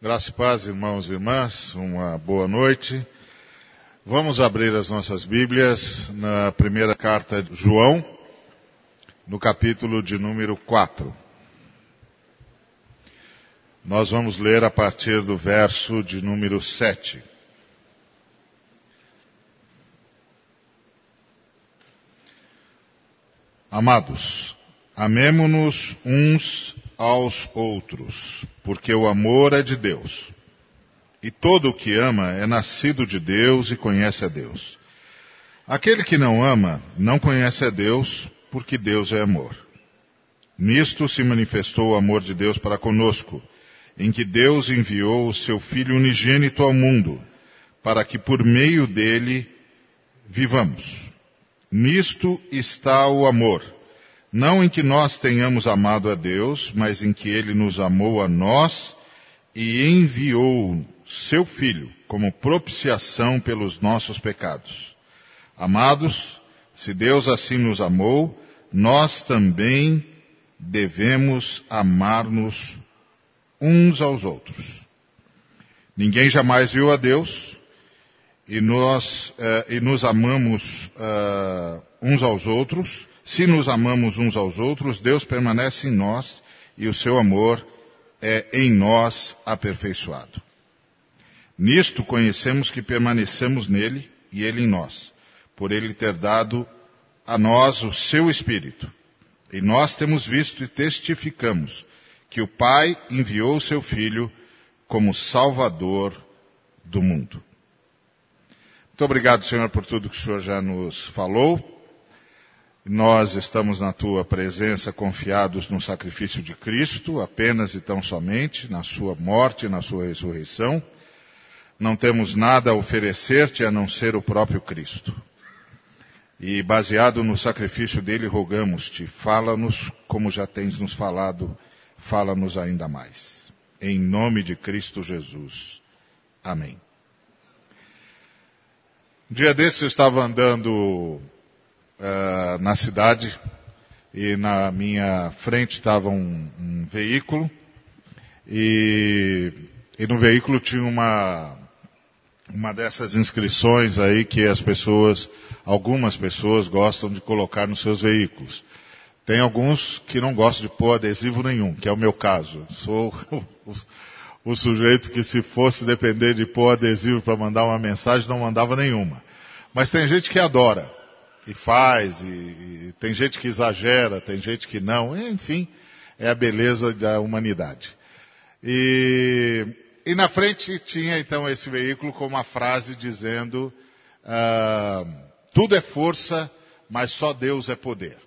Graça e paz, irmãos e irmãs, uma boa noite. Vamos abrir as nossas Bíblias na primeira carta de João, no capítulo de número 4. Nós vamos ler a partir do verso de número 7. Amados, amemo-nos uns aos outros, porque o amor é de Deus. E todo o que ama é nascido de Deus e conhece a Deus. Aquele que não ama não conhece a Deus, porque Deus é amor. Nisto se manifestou o amor de Deus para conosco, em que Deus enviou o seu Filho unigênito ao mundo, para que por meio dele vivamos. Nisto está o amor não em que nós tenhamos amado a Deus, mas em que Ele nos amou a nós e enviou seu Filho como propiciação pelos nossos pecados. Amados, se Deus assim nos amou, nós também devemos amar-nos uns aos outros. Ninguém jamais viu a Deus e nós eh, e nos amamos uh, uns aos outros se nos amamos uns aos outros, Deus permanece em nós e o seu amor é em nós aperfeiçoado. Nisto conhecemos que permanecemos nele e ele em nós, por ele ter dado a nós o seu Espírito. E nós temos visto e testificamos que o Pai enviou o seu Filho como Salvador do mundo. Muito obrigado, Senhor, por tudo que o Senhor já nos falou. Nós estamos na tua presença confiados no sacrifício de Cristo, apenas e tão somente, na sua morte e na sua ressurreição. Não temos nada a oferecer-te a não ser o próprio Cristo. E baseado no sacrifício dele, rogamos-te, fala-nos como já tens nos falado, fala-nos ainda mais. Em nome de Cristo Jesus. Amém. Um dia desses eu estava andando uh, na cidade e na minha frente estava um, um veículo e, e, no veículo tinha uma uma dessas inscrições aí que as pessoas, algumas pessoas gostam de colocar nos seus veículos. Tem alguns que não gostam de pôr adesivo nenhum, que é o meu caso. Sou o, o sujeito que se fosse depender de pôr adesivo para mandar uma mensagem, não mandava nenhuma. Mas tem gente que adora e faz, e, e, tem gente que exagera, tem gente que não, enfim, é a beleza da humanidade. E, e na frente tinha então esse veículo com uma frase dizendo: ah, tudo é força, mas só Deus é poder.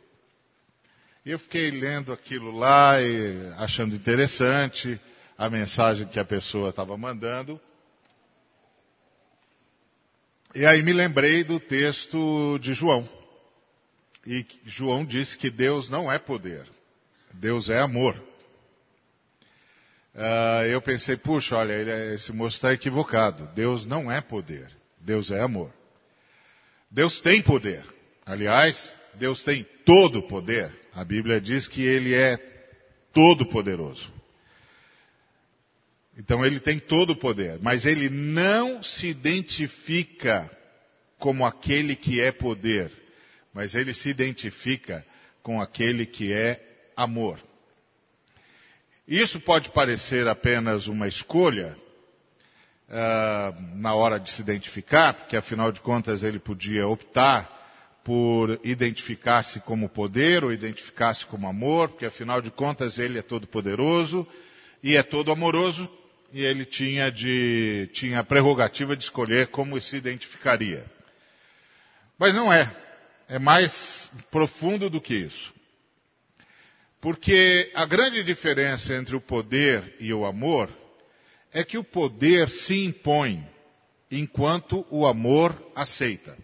E eu fiquei lendo aquilo lá e achando interessante a mensagem que a pessoa estava mandando. E aí me lembrei do texto de João. E João disse que Deus não é poder, Deus é amor. Uh, eu pensei, puxa, olha, ele, é, esse moço está equivocado. Deus não é poder, Deus é amor. Deus tem poder. Aliás, Deus tem todo poder. A Bíblia diz que Ele é todo poderoso. Então ele tem todo o poder, mas ele não se identifica como aquele que é poder, mas ele se identifica com aquele que é amor. Isso pode parecer apenas uma escolha uh, na hora de se identificar, porque afinal de contas ele podia optar por identificar-se como poder ou identificar-se como amor, porque afinal de contas ele é todo poderoso e é todo amoroso, e ele tinha, de, tinha a prerrogativa de escolher como se identificaria. Mas não é. É mais profundo do que isso. Porque a grande diferença entre o poder e o amor é que o poder se impõe enquanto o amor aceita.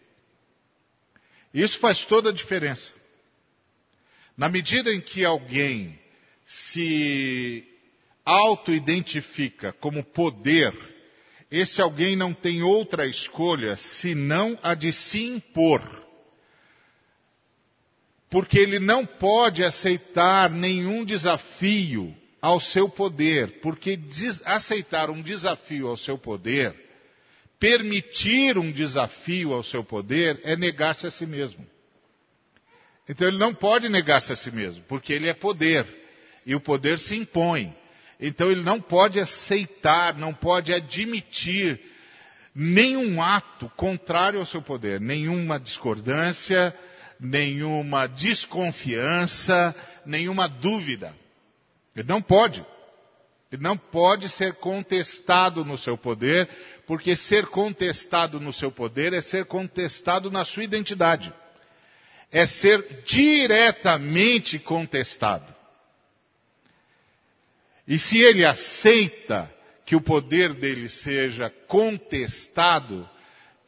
Isso faz toda a diferença. Na medida em que alguém se auto-identifica como poder, esse alguém não tem outra escolha senão a de se impor. Porque ele não pode aceitar nenhum desafio ao seu poder, porque aceitar um desafio ao seu poder, permitir um desafio ao seu poder, é negar-se a si mesmo. Então ele não pode negar-se a si mesmo, porque ele é poder, e o poder se impõe. Então ele não pode aceitar, não pode admitir nenhum ato contrário ao seu poder, nenhuma discordância, nenhuma desconfiança, nenhuma dúvida. Ele não pode. Ele não pode ser contestado no seu poder, porque ser contestado no seu poder é ser contestado na sua identidade. É ser diretamente contestado. E se ele aceita que o poder dele seja contestado,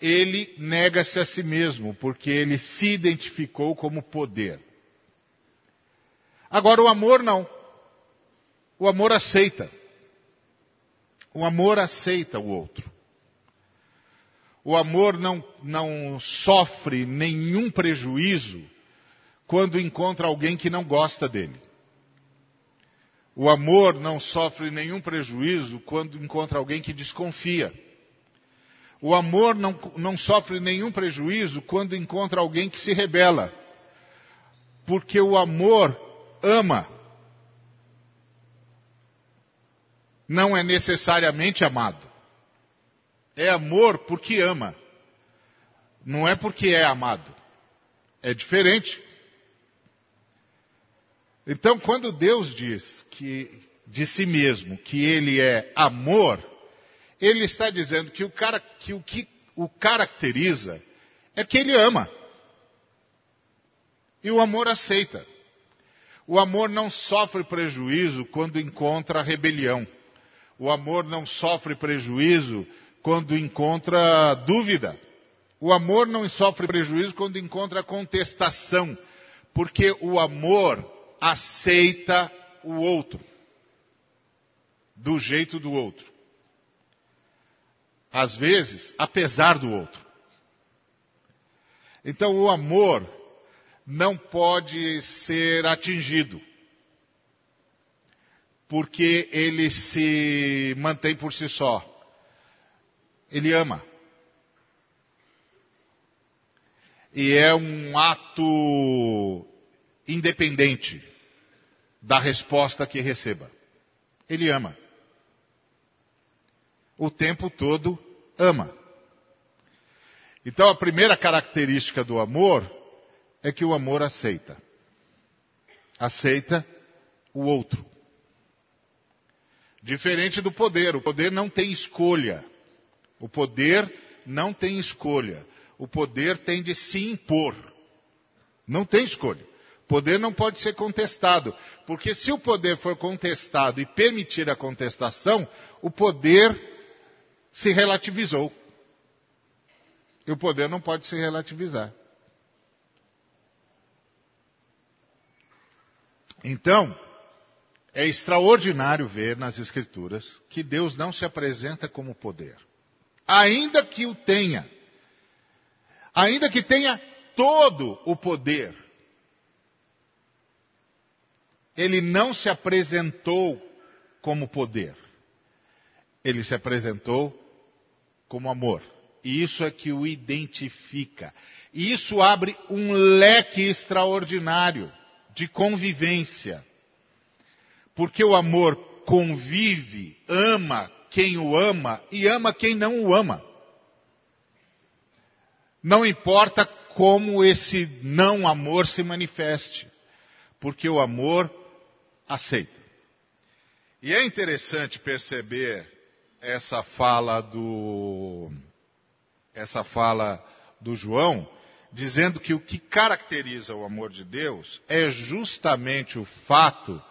ele nega-se a si mesmo, porque ele se identificou como poder. Agora, o amor não. O amor aceita. O amor aceita o outro. O amor não, não sofre nenhum prejuízo quando encontra alguém que não gosta dele. O amor não sofre nenhum prejuízo quando encontra alguém que desconfia. O amor não, não sofre nenhum prejuízo quando encontra alguém que se rebela. Porque o amor ama. Não é necessariamente amado. É amor porque ama. Não é porque é amado. É diferente. Então, quando Deus diz que de si mesmo que ele é amor, ele está dizendo que o, cara, que o que o caracteriza é que ele ama. E o amor aceita. O amor não sofre prejuízo quando encontra rebelião. O amor não sofre prejuízo quando encontra dúvida. O amor não sofre prejuízo quando encontra contestação. Porque o amor aceita o outro, do jeito do outro. Às vezes, apesar do outro. Então, o amor não pode ser atingido, porque ele se mantém por si só. Ele ama. E é um ato independente da resposta que receba. Ele ama. O tempo todo ama. Então a primeira característica do amor é que o amor aceita. Aceita o outro. Diferente do poder. O poder não tem escolha. O poder não tem escolha. O poder tem de se impor. Não tem escolha. Poder não pode ser contestado, porque se o poder for contestado e permitir a contestação, o poder se relativizou. E o poder não pode se relativizar. Então, é extraordinário ver nas Escrituras que Deus não se apresenta como poder. Ainda que o tenha. Ainda que tenha todo o poder ele não se apresentou como poder. Ele se apresentou como amor. E isso é que o identifica. E isso abre um leque extraordinário de convivência. Porque o amor convive, ama quem o ama e ama quem não o ama. Não importa como esse não amor se manifeste, porque o amor aceita. E é interessante perceber essa fala do essa fala do João, dizendo que o que caracteriza o amor de Deus é justamente o fato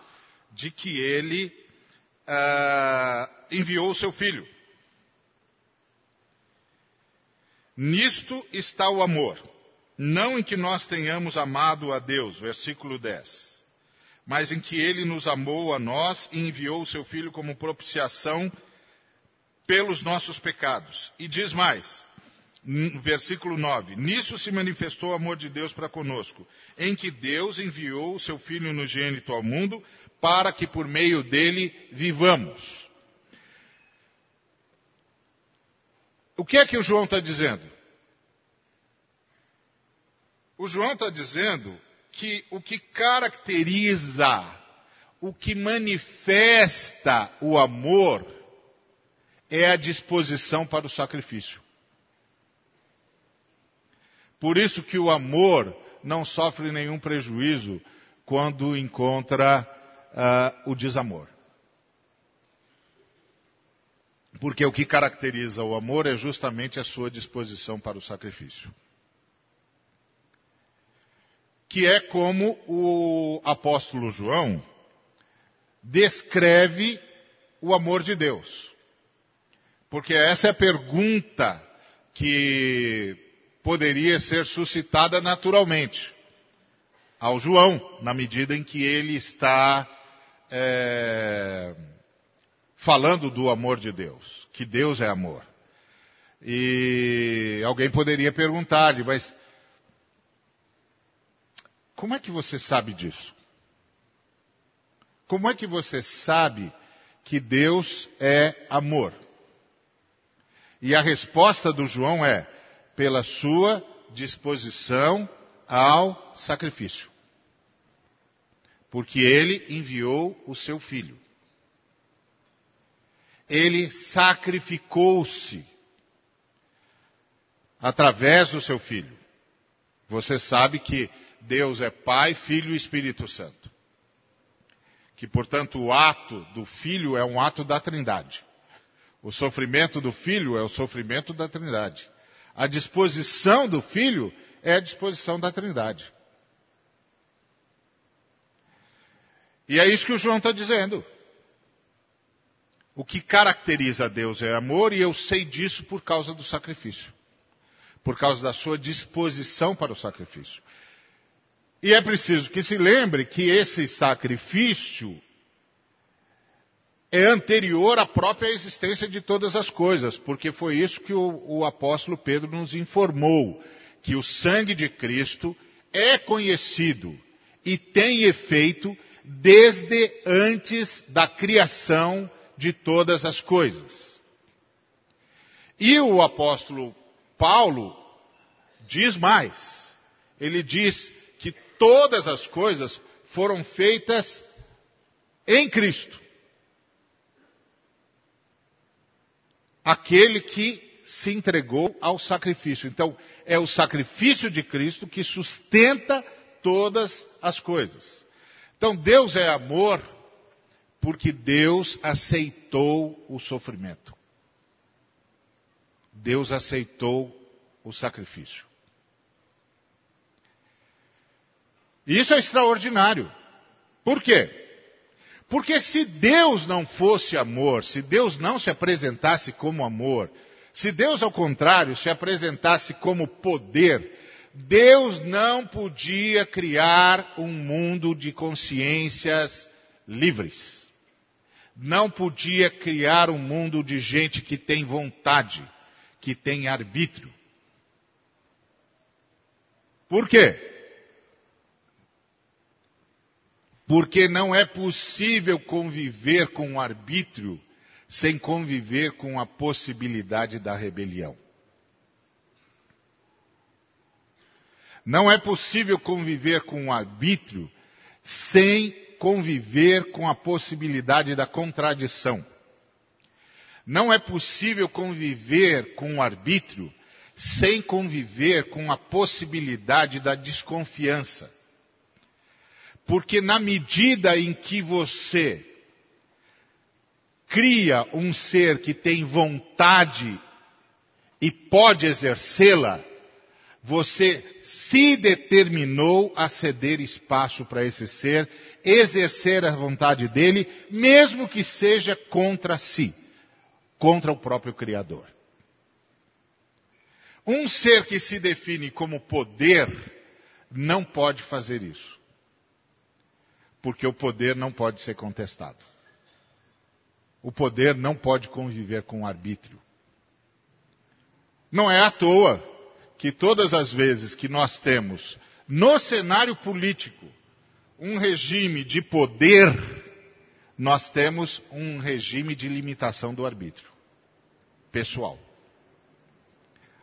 de que ele uh, enviou o seu filho. Nisto está o amor, não em que nós tenhamos amado a Deus, versículo 10 mas em que ele nos amou a nós e enviou o seu Filho como propiciação pelos nossos pecados. E diz mais, versículo 9: Nisso se manifestou o amor de Deus para conosco, em que Deus enviou o seu Filho unigênito ao mundo para que por meio dele vivamos. O que é que o João está dizendo? O João está dizendo que o que caracteriza, o que manifesta o amor, é a disposição para o sacrifício. Por isso que o amor não sofre nenhum prejuízo quando encontra uh, o desamor. Porque o que caracteriza o amor é justamente a sua disposição para o sacrifício. Que é como o apóstolo João descreve o amor de Deus. Porque essa é a pergunta que poderia ser suscitada naturalmente ao João, na medida em que ele está é, falando do amor de Deus, que Deus é amor. E alguém poderia perguntar-lhe, mas como é que você sabe disso? Como é que você sabe que Deus é amor? E a resposta do João é: pela sua disposição ao sacrifício. Porque ele enviou o seu filho. Ele sacrificou-se através do seu filho. Você sabe que Deus é Pai, Filho e Espírito Santo. Que, portanto, o ato do filho é um ato da Trindade. O sofrimento do filho é o sofrimento da Trindade. A disposição do filho é a disposição da Trindade. E é isso que o João está dizendo. O que caracteriza Deus é amor, e eu sei disso por causa do sacrifício. Por causa da sua disposição para o sacrifício. E é preciso que se lembre que esse sacrifício é anterior à própria existência de todas as coisas, porque foi isso que o, o apóstolo Pedro nos informou, que o sangue de Cristo é conhecido e tem efeito desde antes da criação de todas as coisas. E o apóstolo Paulo diz mais. Ele diz todas as coisas foram feitas em Cristo. aquele que se entregou ao sacrifício. Então, é o sacrifício de Cristo que sustenta todas as coisas. Então, Deus é amor porque Deus aceitou o sofrimento. Deus aceitou o sacrifício. E isso é extraordinário. Por quê? Porque se Deus não fosse amor, se Deus não se apresentasse como amor, se Deus, ao contrário, se apresentasse como poder, Deus não podia criar um mundo de consciências livres. Não podia criar um mundo de gente que tem vontade, que tem arbítrio. Por quê? Porque não é possível conviver com o arbítrio sem conviver com a possibilidade da rebelião. Não é possível conviver com o arbítrio sem conviver com a possibilidade da contradição. Não é possível conviver com o arbítrio sem conviver com a possibilidade da desconfiança. Porque na medida em que você cria um ser que tem vontade e pode exercê-la, você se determinou a ceder espaço para esse ser, exercer a vontade dele, mesmo que seja contra si, contra o próprio Criador. Um ser que se define como poder não pode fazer isso porque o poder não pode ser contestado. O poder não pode conviver com o arbítrio. Não é à toa que todas as vezes que nós temos no cenário político um regime de poder, nós temos um regime de limitação do arbítrio pessoal.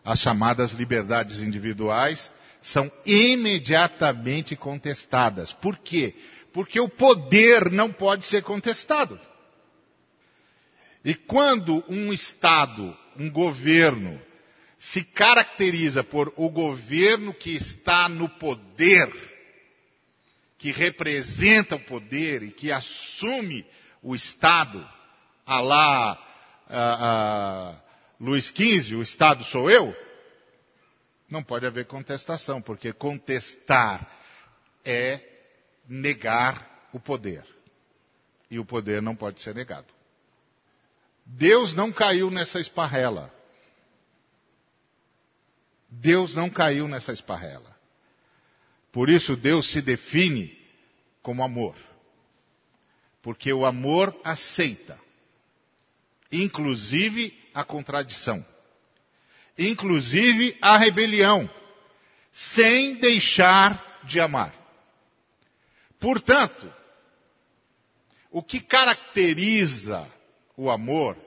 As chamadas liberdades individuais são imediatamente contestadas. Por quê? Porque o poder não pode ser contestado. E quando um Estado, um governo, se caracteriza por o governo que está no poder, que representa o poder e que assume o Estado, a lá a, a Luiz XV, o Estado sou eu, não pode haver contestação, porque contestar é negar o poder. E o poder não pode ser negado. Deus não caiu nessa esparrela. Deus não caiu nessa esparrela. Por isso Deus se define como amor. Porque o amor aceita, inclusive a contradição, inclusive a rebelião, sem deixar de amar. Portanto, o que caracteriza o amor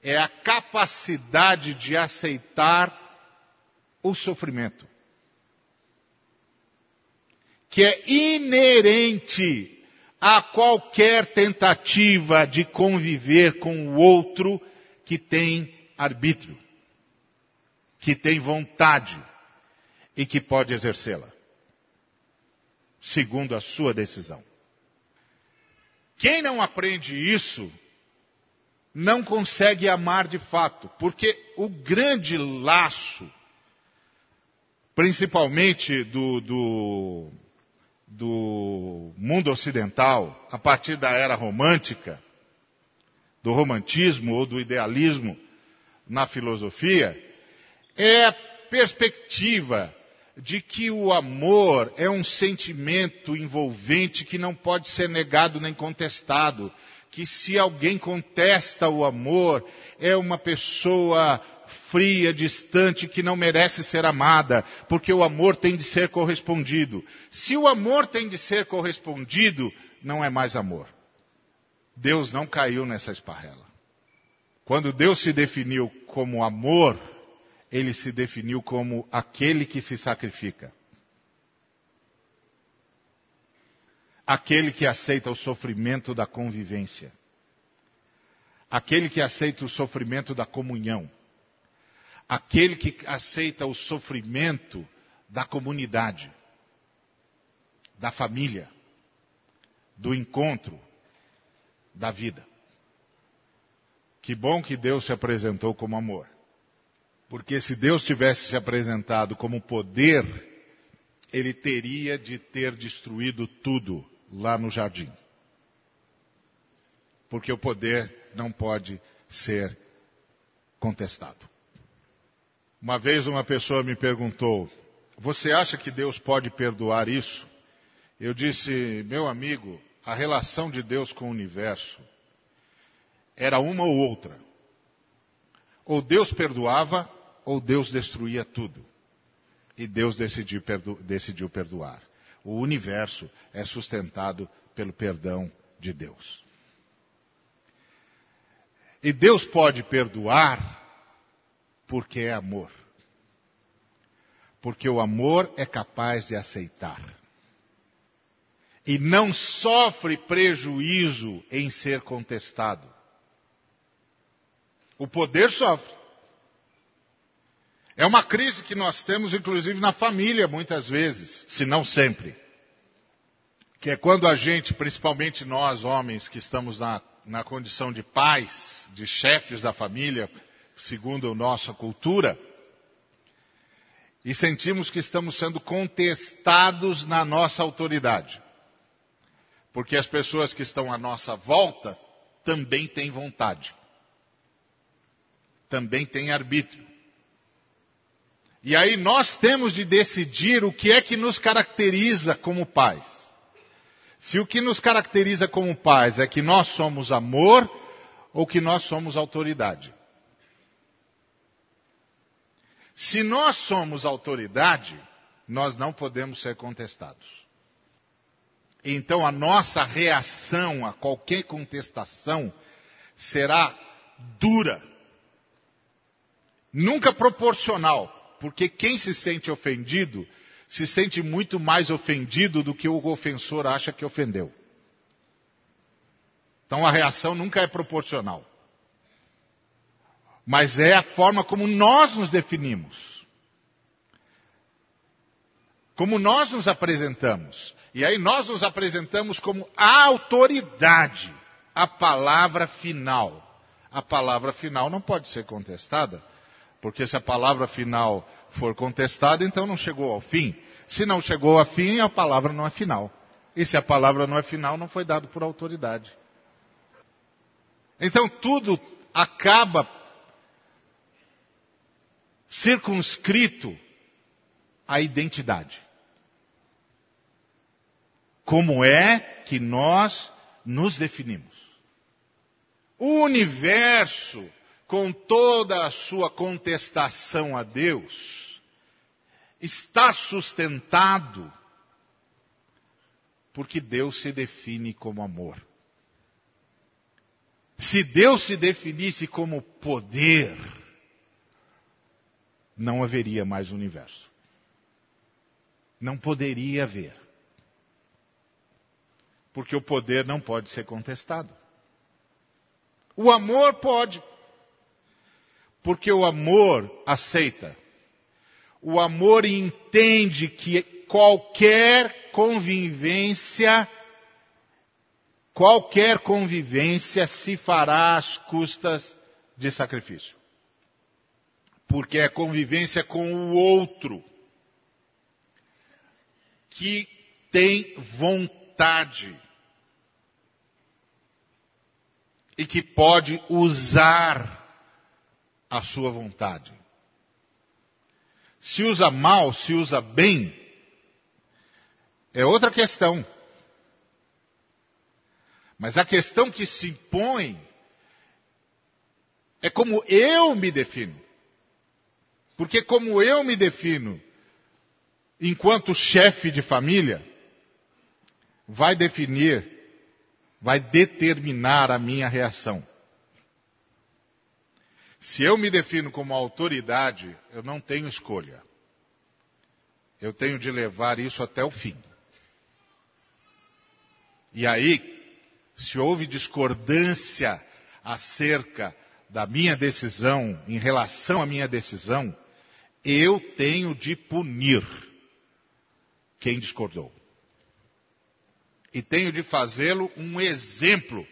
é a capacidade de aceitar o sofrimento, que é inerente a qualquer tentativa de conviver com o outro que tem arbítrio, que tem vontade e que pode exercê-la, segundo a sua decisão. Quem não aprende isso não consegue amar de fato, porque o grande laço, principalmente do, do, do mundo ocidental, a partir da era romântica, do romantismo ou do idealismo na filosofia, é a perspectiva de que o amor é um sentimento envolvente que não pode ser negado nem contestado, que se alguém contesta o amor, é uma pessoa fria, distante, que não merece ser amada, porque o amor tem de ser correspondido. Se o amor tem de ser correspondido, não é mais amor. Deus não caiu nessa esparrela. Quando Deus se definiu como amor, ele se definiu como aquele que se sacrifica. aquele que aceita o sofrimento da convivência, aquele que aceita o sofrimento da comunhão, aquele que aceita o sofrimento da comunidade, da família, do encontro, da vida. Que bom que Deus se apresentou como amor. Porque se Deus tivesse se apresentado como poder, ele teria de ter destruído tudo lá no jardim. Porque o poder não pode ser contestado. Uma vez uma pessoa me perguntou: Você acha que Deus pode perdoar isso? Eu disse: Meu amigo, a relação de Deus com o universo era uma ou outra. Ou Deus perdoava, ou Deus destruía tudo. E Deus decidiu, perdo decidiu perdoar o universo é sustentado pelo perdão de Deus. E Deus pode perdoar porque é amor. Porque o amor é capaz de aceitar. E não sofre prejuízo em ser contestado. O poder sofre. É uma crise que nós temos, inclusive, na família, muitas vezes, se não sempre. Que é quando a gente, principalmente nós, homens, que estamos na, na condição de pais, de chefes da família, segundo a nossa cultura, e sentimos que estamos sendo contestados na nossa autoridade. Porque as pessoas que estão à nossa volta também têm vontade. Também têm arbítrio. E aí nós temos de decidir o que é que nos caracteriza como pais. Se o que nos caracteriza como pais é que nós somos amor ou que nós somos autoridade. Se nós somos autoridade, nós não podemos ser contestados. então a nossa reação a qualquer contestação será dura. Nunca proporcional, porque quem se sente ofendido se sente muito mais ofendido do que o ofensor acha que ofendeu. Então a reação nunca é proporcional. Mas é a forma como nós nos definimos. Como nós nos apresentamos. E aí nós nos apresentamos como a autoridade, a palavra final. A palavra final não pode ser contestada, porque se a palavra final for contestada, então não chegou ao fim. Se não chegou ao fim, a palavra não é final. E se a palavra não é final, não foi dado por autoridade. Então tudo acaba circunscrito à identidade. Como é que nós nos definimos? O universo, com toda a sua contestação a Deus, está sustentado porque Deus se define como amor. Se Deus se definisse como poder, não haveria mais universo. Não poderia haver. Porque o poder não pode ser contestado. O amor pode. Porque o amor aceita. O amor entende que qualquer convivência, qualquer convivência se fará às custas de sacrifício. Porque é convivência com o outro que tem vontade e que pode usar a sua vontade. Se usa mal, se usa bem, é outra questão. Mas a questão que se impõe é como eu me defino. Porque como eu me defino enquanto chefe de família, vai definir, vai determinar a minha reação. Se eu me defino como autoridade, eu não tenho escolha. Eu tenho de levar isso até o fim. E aí, se houve discordância acerca da minha decisão, em relação à minha decisão, eu tenho de punir quem discordou. E tenho de fazê-lo um exemplo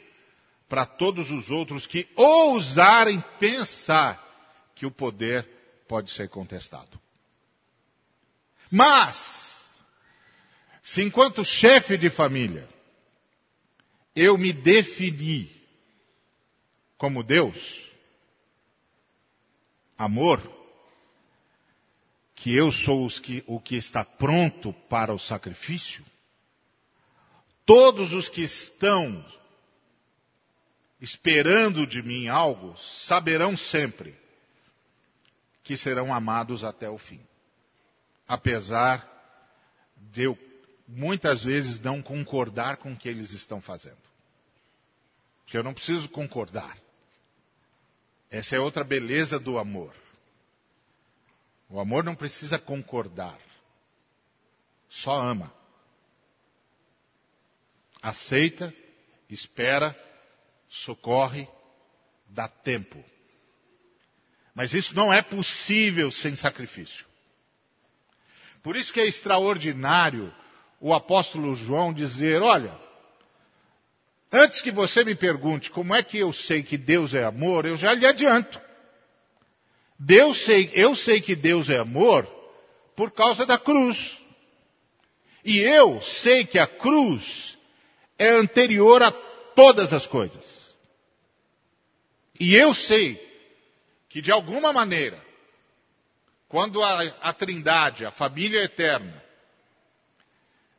para todos os outros que ousarem pensar que o poder pode ser contestado. Mas, se enquanto chefe de família, eu me defini como Deus, amor, que eu sou que, o que está pronto para o sacrifício, todos os que estão esperando de mim algo saberão sempre que serão amados até o fim. Apesar de eu muitas vezes não concordar com o que eles estão fazendo. Porque eu não preciso concordar. Essa é outra beleza do amor. O amor não precisa concordar. Só ama. Aceita, espera, socorre, dá tempo. Mas isso não é possível sem sacrifício. Por isso que é extraordinário o apóstolo João dizer: olha, antes que você me pergunte como é que eu sei que Deus é amor, eu já lhe adianto. Deus sei, eu sei que Deus é amor por causa da cruz. E eu sei que a cruz é anterior a todas as coisas. E eu sei que de alguma maneira, quando a, a Trindade, a família eterna,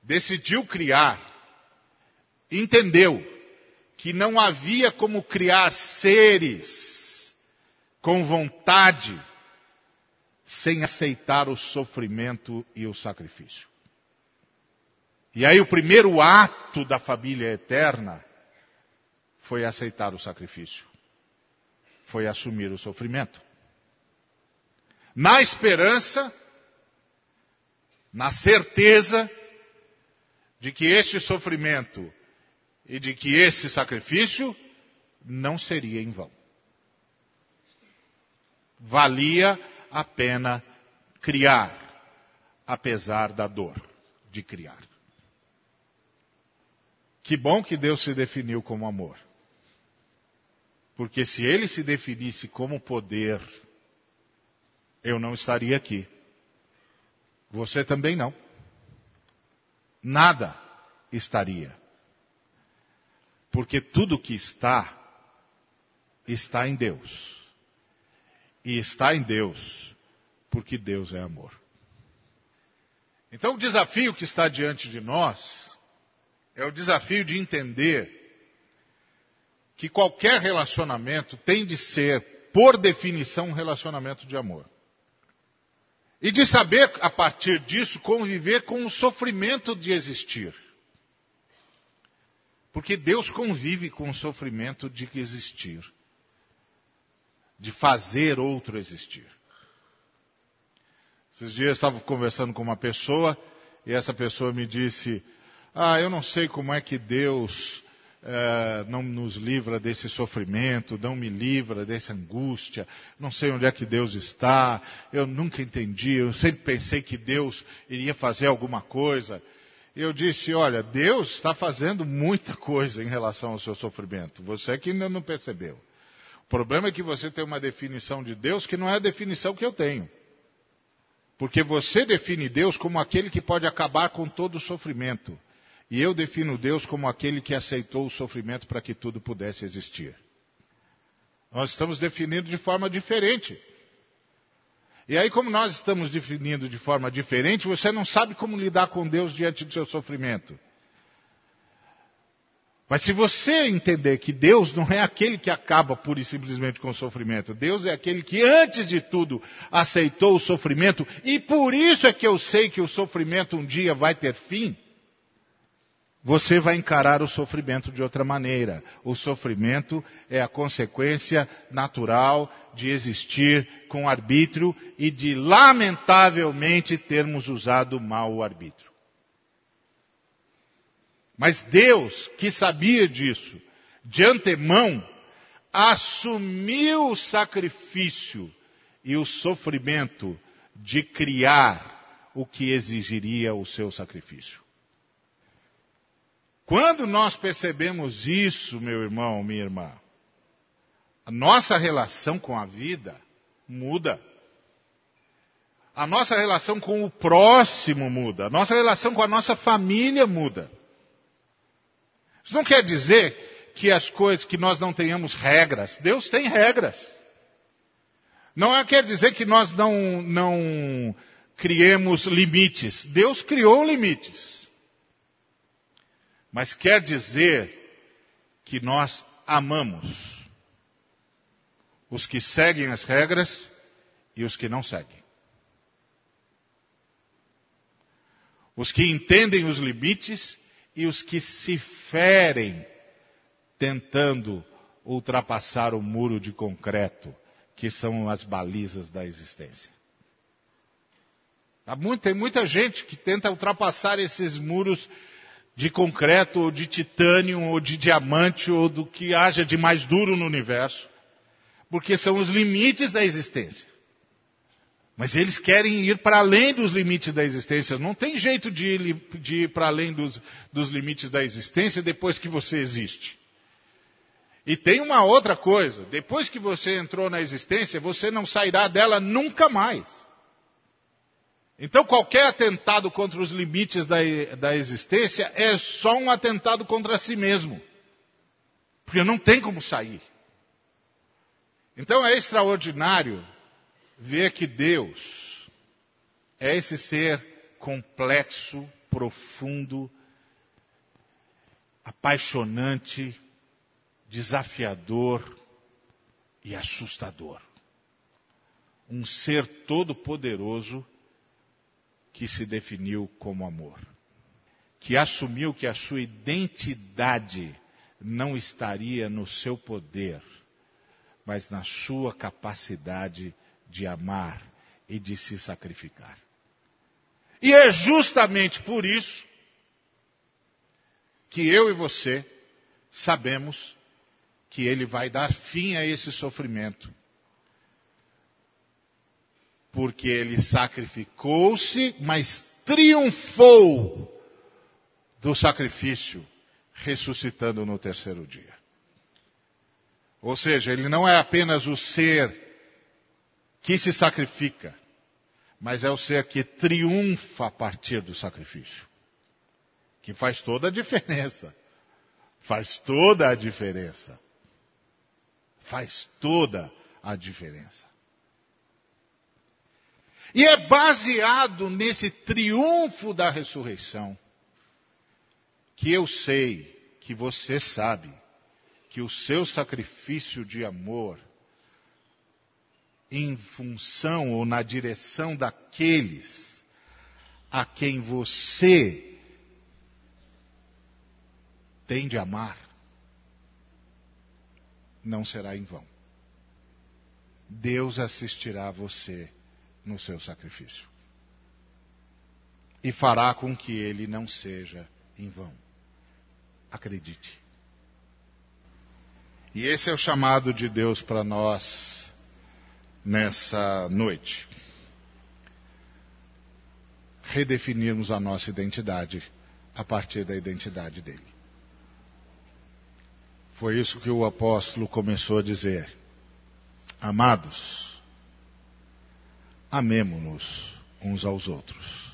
decidiu criar, entendeu que não havia como criar seres com vontade, sem aceitar o sofrimento e o sacrifício. E aí o primeiro ato da família eterna foi aceitar o sacrifício. Foi assumir o sofrimento. Na esperança, na certeza de que este sofrimento e de que esse sacrifício não seria em vão. Valia a pena criar, apesar da dor de criar. Que bom que Deus se definiu como amor. Porque se ele se definisse como poder, eu não estaria aqui. Você também não. Nada estaria. Porque tudo que está, está em Deus. E está em Deus, porque Deus é amor. Então o desafio que está diante de nós é o desafio de entender que qualquer relacionamento tem de ser, por definição, um relacionamento de amor. E de saber, a partir disso, conviver com o sofrimento de existir. Porque Deus convive com o sofrimento de existir. De fazer outro existir. Esses dias eu estava conversando com uma pessoa e essa pessoa me disse: ah, eu não sei como é que Deus é, não nos livra desse sofrimento, não me livra dessa angústia, não sei onde é que Deus está, eu nunca entendi, eu sempre pensei que Deus iria fazer alguma coisa. Eu disse, olha, Deus está fazendo muita coisa em relação ao seu sofrimento, você é que ainda não percebeu. O problema é que você tem uma definição de Deus que não é a definição que eu tenho. Porque você define Deus como aquele que pode acabar com todo o sofrimento. E eu defino Deus como aquele que aceitou o sofrimento para que tudo pudesse existir. Nós estamos definindo de forma diferente. E aí, como nós estamos definindo de forma diferente, você não sabe como lidar com Deus diante do seu sofrimento. Mas se você entender que Deus não é aquele que acaba pura e simplesmente com o sofrimento, Deus é aquele que antes de tudo aceitou o sofrimento, e por isso é que eu sei que o sofrimento um dia vai ter fim, você vai encarar o sofrimento de outra maneira. O sofrimento é a consequência natural de existir com arbítrio e de, lamentavelmente, termos usado mal o arbítrio. Mas Deus, que sabia disso, de antemão, assumiu o sacrifício e o sofrimento de criar o que exigiria o seu sacrifício. Quando nós percebemos isso, meu irmão, minha irmã, a nossa relação com a vida muda. A nossa relação com o próximo muda. A nossa relação com a nossa família muda. Isso não quer dizer que as coisas, que nós não tenhamos regras. Deus tem regras. Não é, quer dizer que nós não, não criemos limites. Deus criou limites mas quer dizer que nós amamos os que seguem as regras e os que não seguem. Os que entendem os limites e os que se ferem tentando ultrapassar o muro de concreto, que são as balizas da existência. Tem muita gente que tenta ultrapassar esses muros de concreto, ou de titânio, ou de diamante, ou do que haja de mais duro no universo, porque são os limites da existência. Mas eles querem ir para além dos limites da existência. Não tem jeito de ir, de ir para além dos, dos limites da existência depois que você existe. E tem uma outra coisa: depois que você entrou na existência, você não sairá dela nunca mais. Então, qualquer atentado contra os limites da, da existência é só um atentado contra si mesmo. Porque não tem como sair. Então, é extraordinário ver que Deus é esse ser complexo, profundo, apaixonante, desafiador e assustador. Um ser todo-poderoso que se definiu como amor. que assumiu que a sua identidade não estaria no seu poder, mas na sua capacidade de amar e de se sacrificar. E é justamente por isso que eu e você sabemos que ele vai dar fim a esse sofrimento. Porque ele sacrificou-se, mas triunfou do sacrifício, ressuscitando no terceiro dia. Ou seja, ele não é apenas o ser que se sacrifica, mas é o ser que triunfa a partir do sacrifício. Que faz toda a diferença. Faz toda a diferença. Faz toda a diferença. E é baseado nesse triunfo da ressurreição que eu sei, que você sabe, que o seu sacrifício de amor, em função ou na direção daqueles a quem você tem de amar, não será em vão. Deus assistirá a você no seu sacrifício. E fará com que ele não seja em vão. Acredite. E esse é o chamado de Deus para nós nessa noite. Redefinirmos a nossa identidade a partir da identidade dele. Foi isso que o apóstolo começou a dizer. Amados, amemo-nos uns aos outros,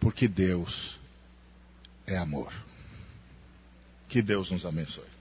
porque Deus é amor. Que Deus nos abençoe.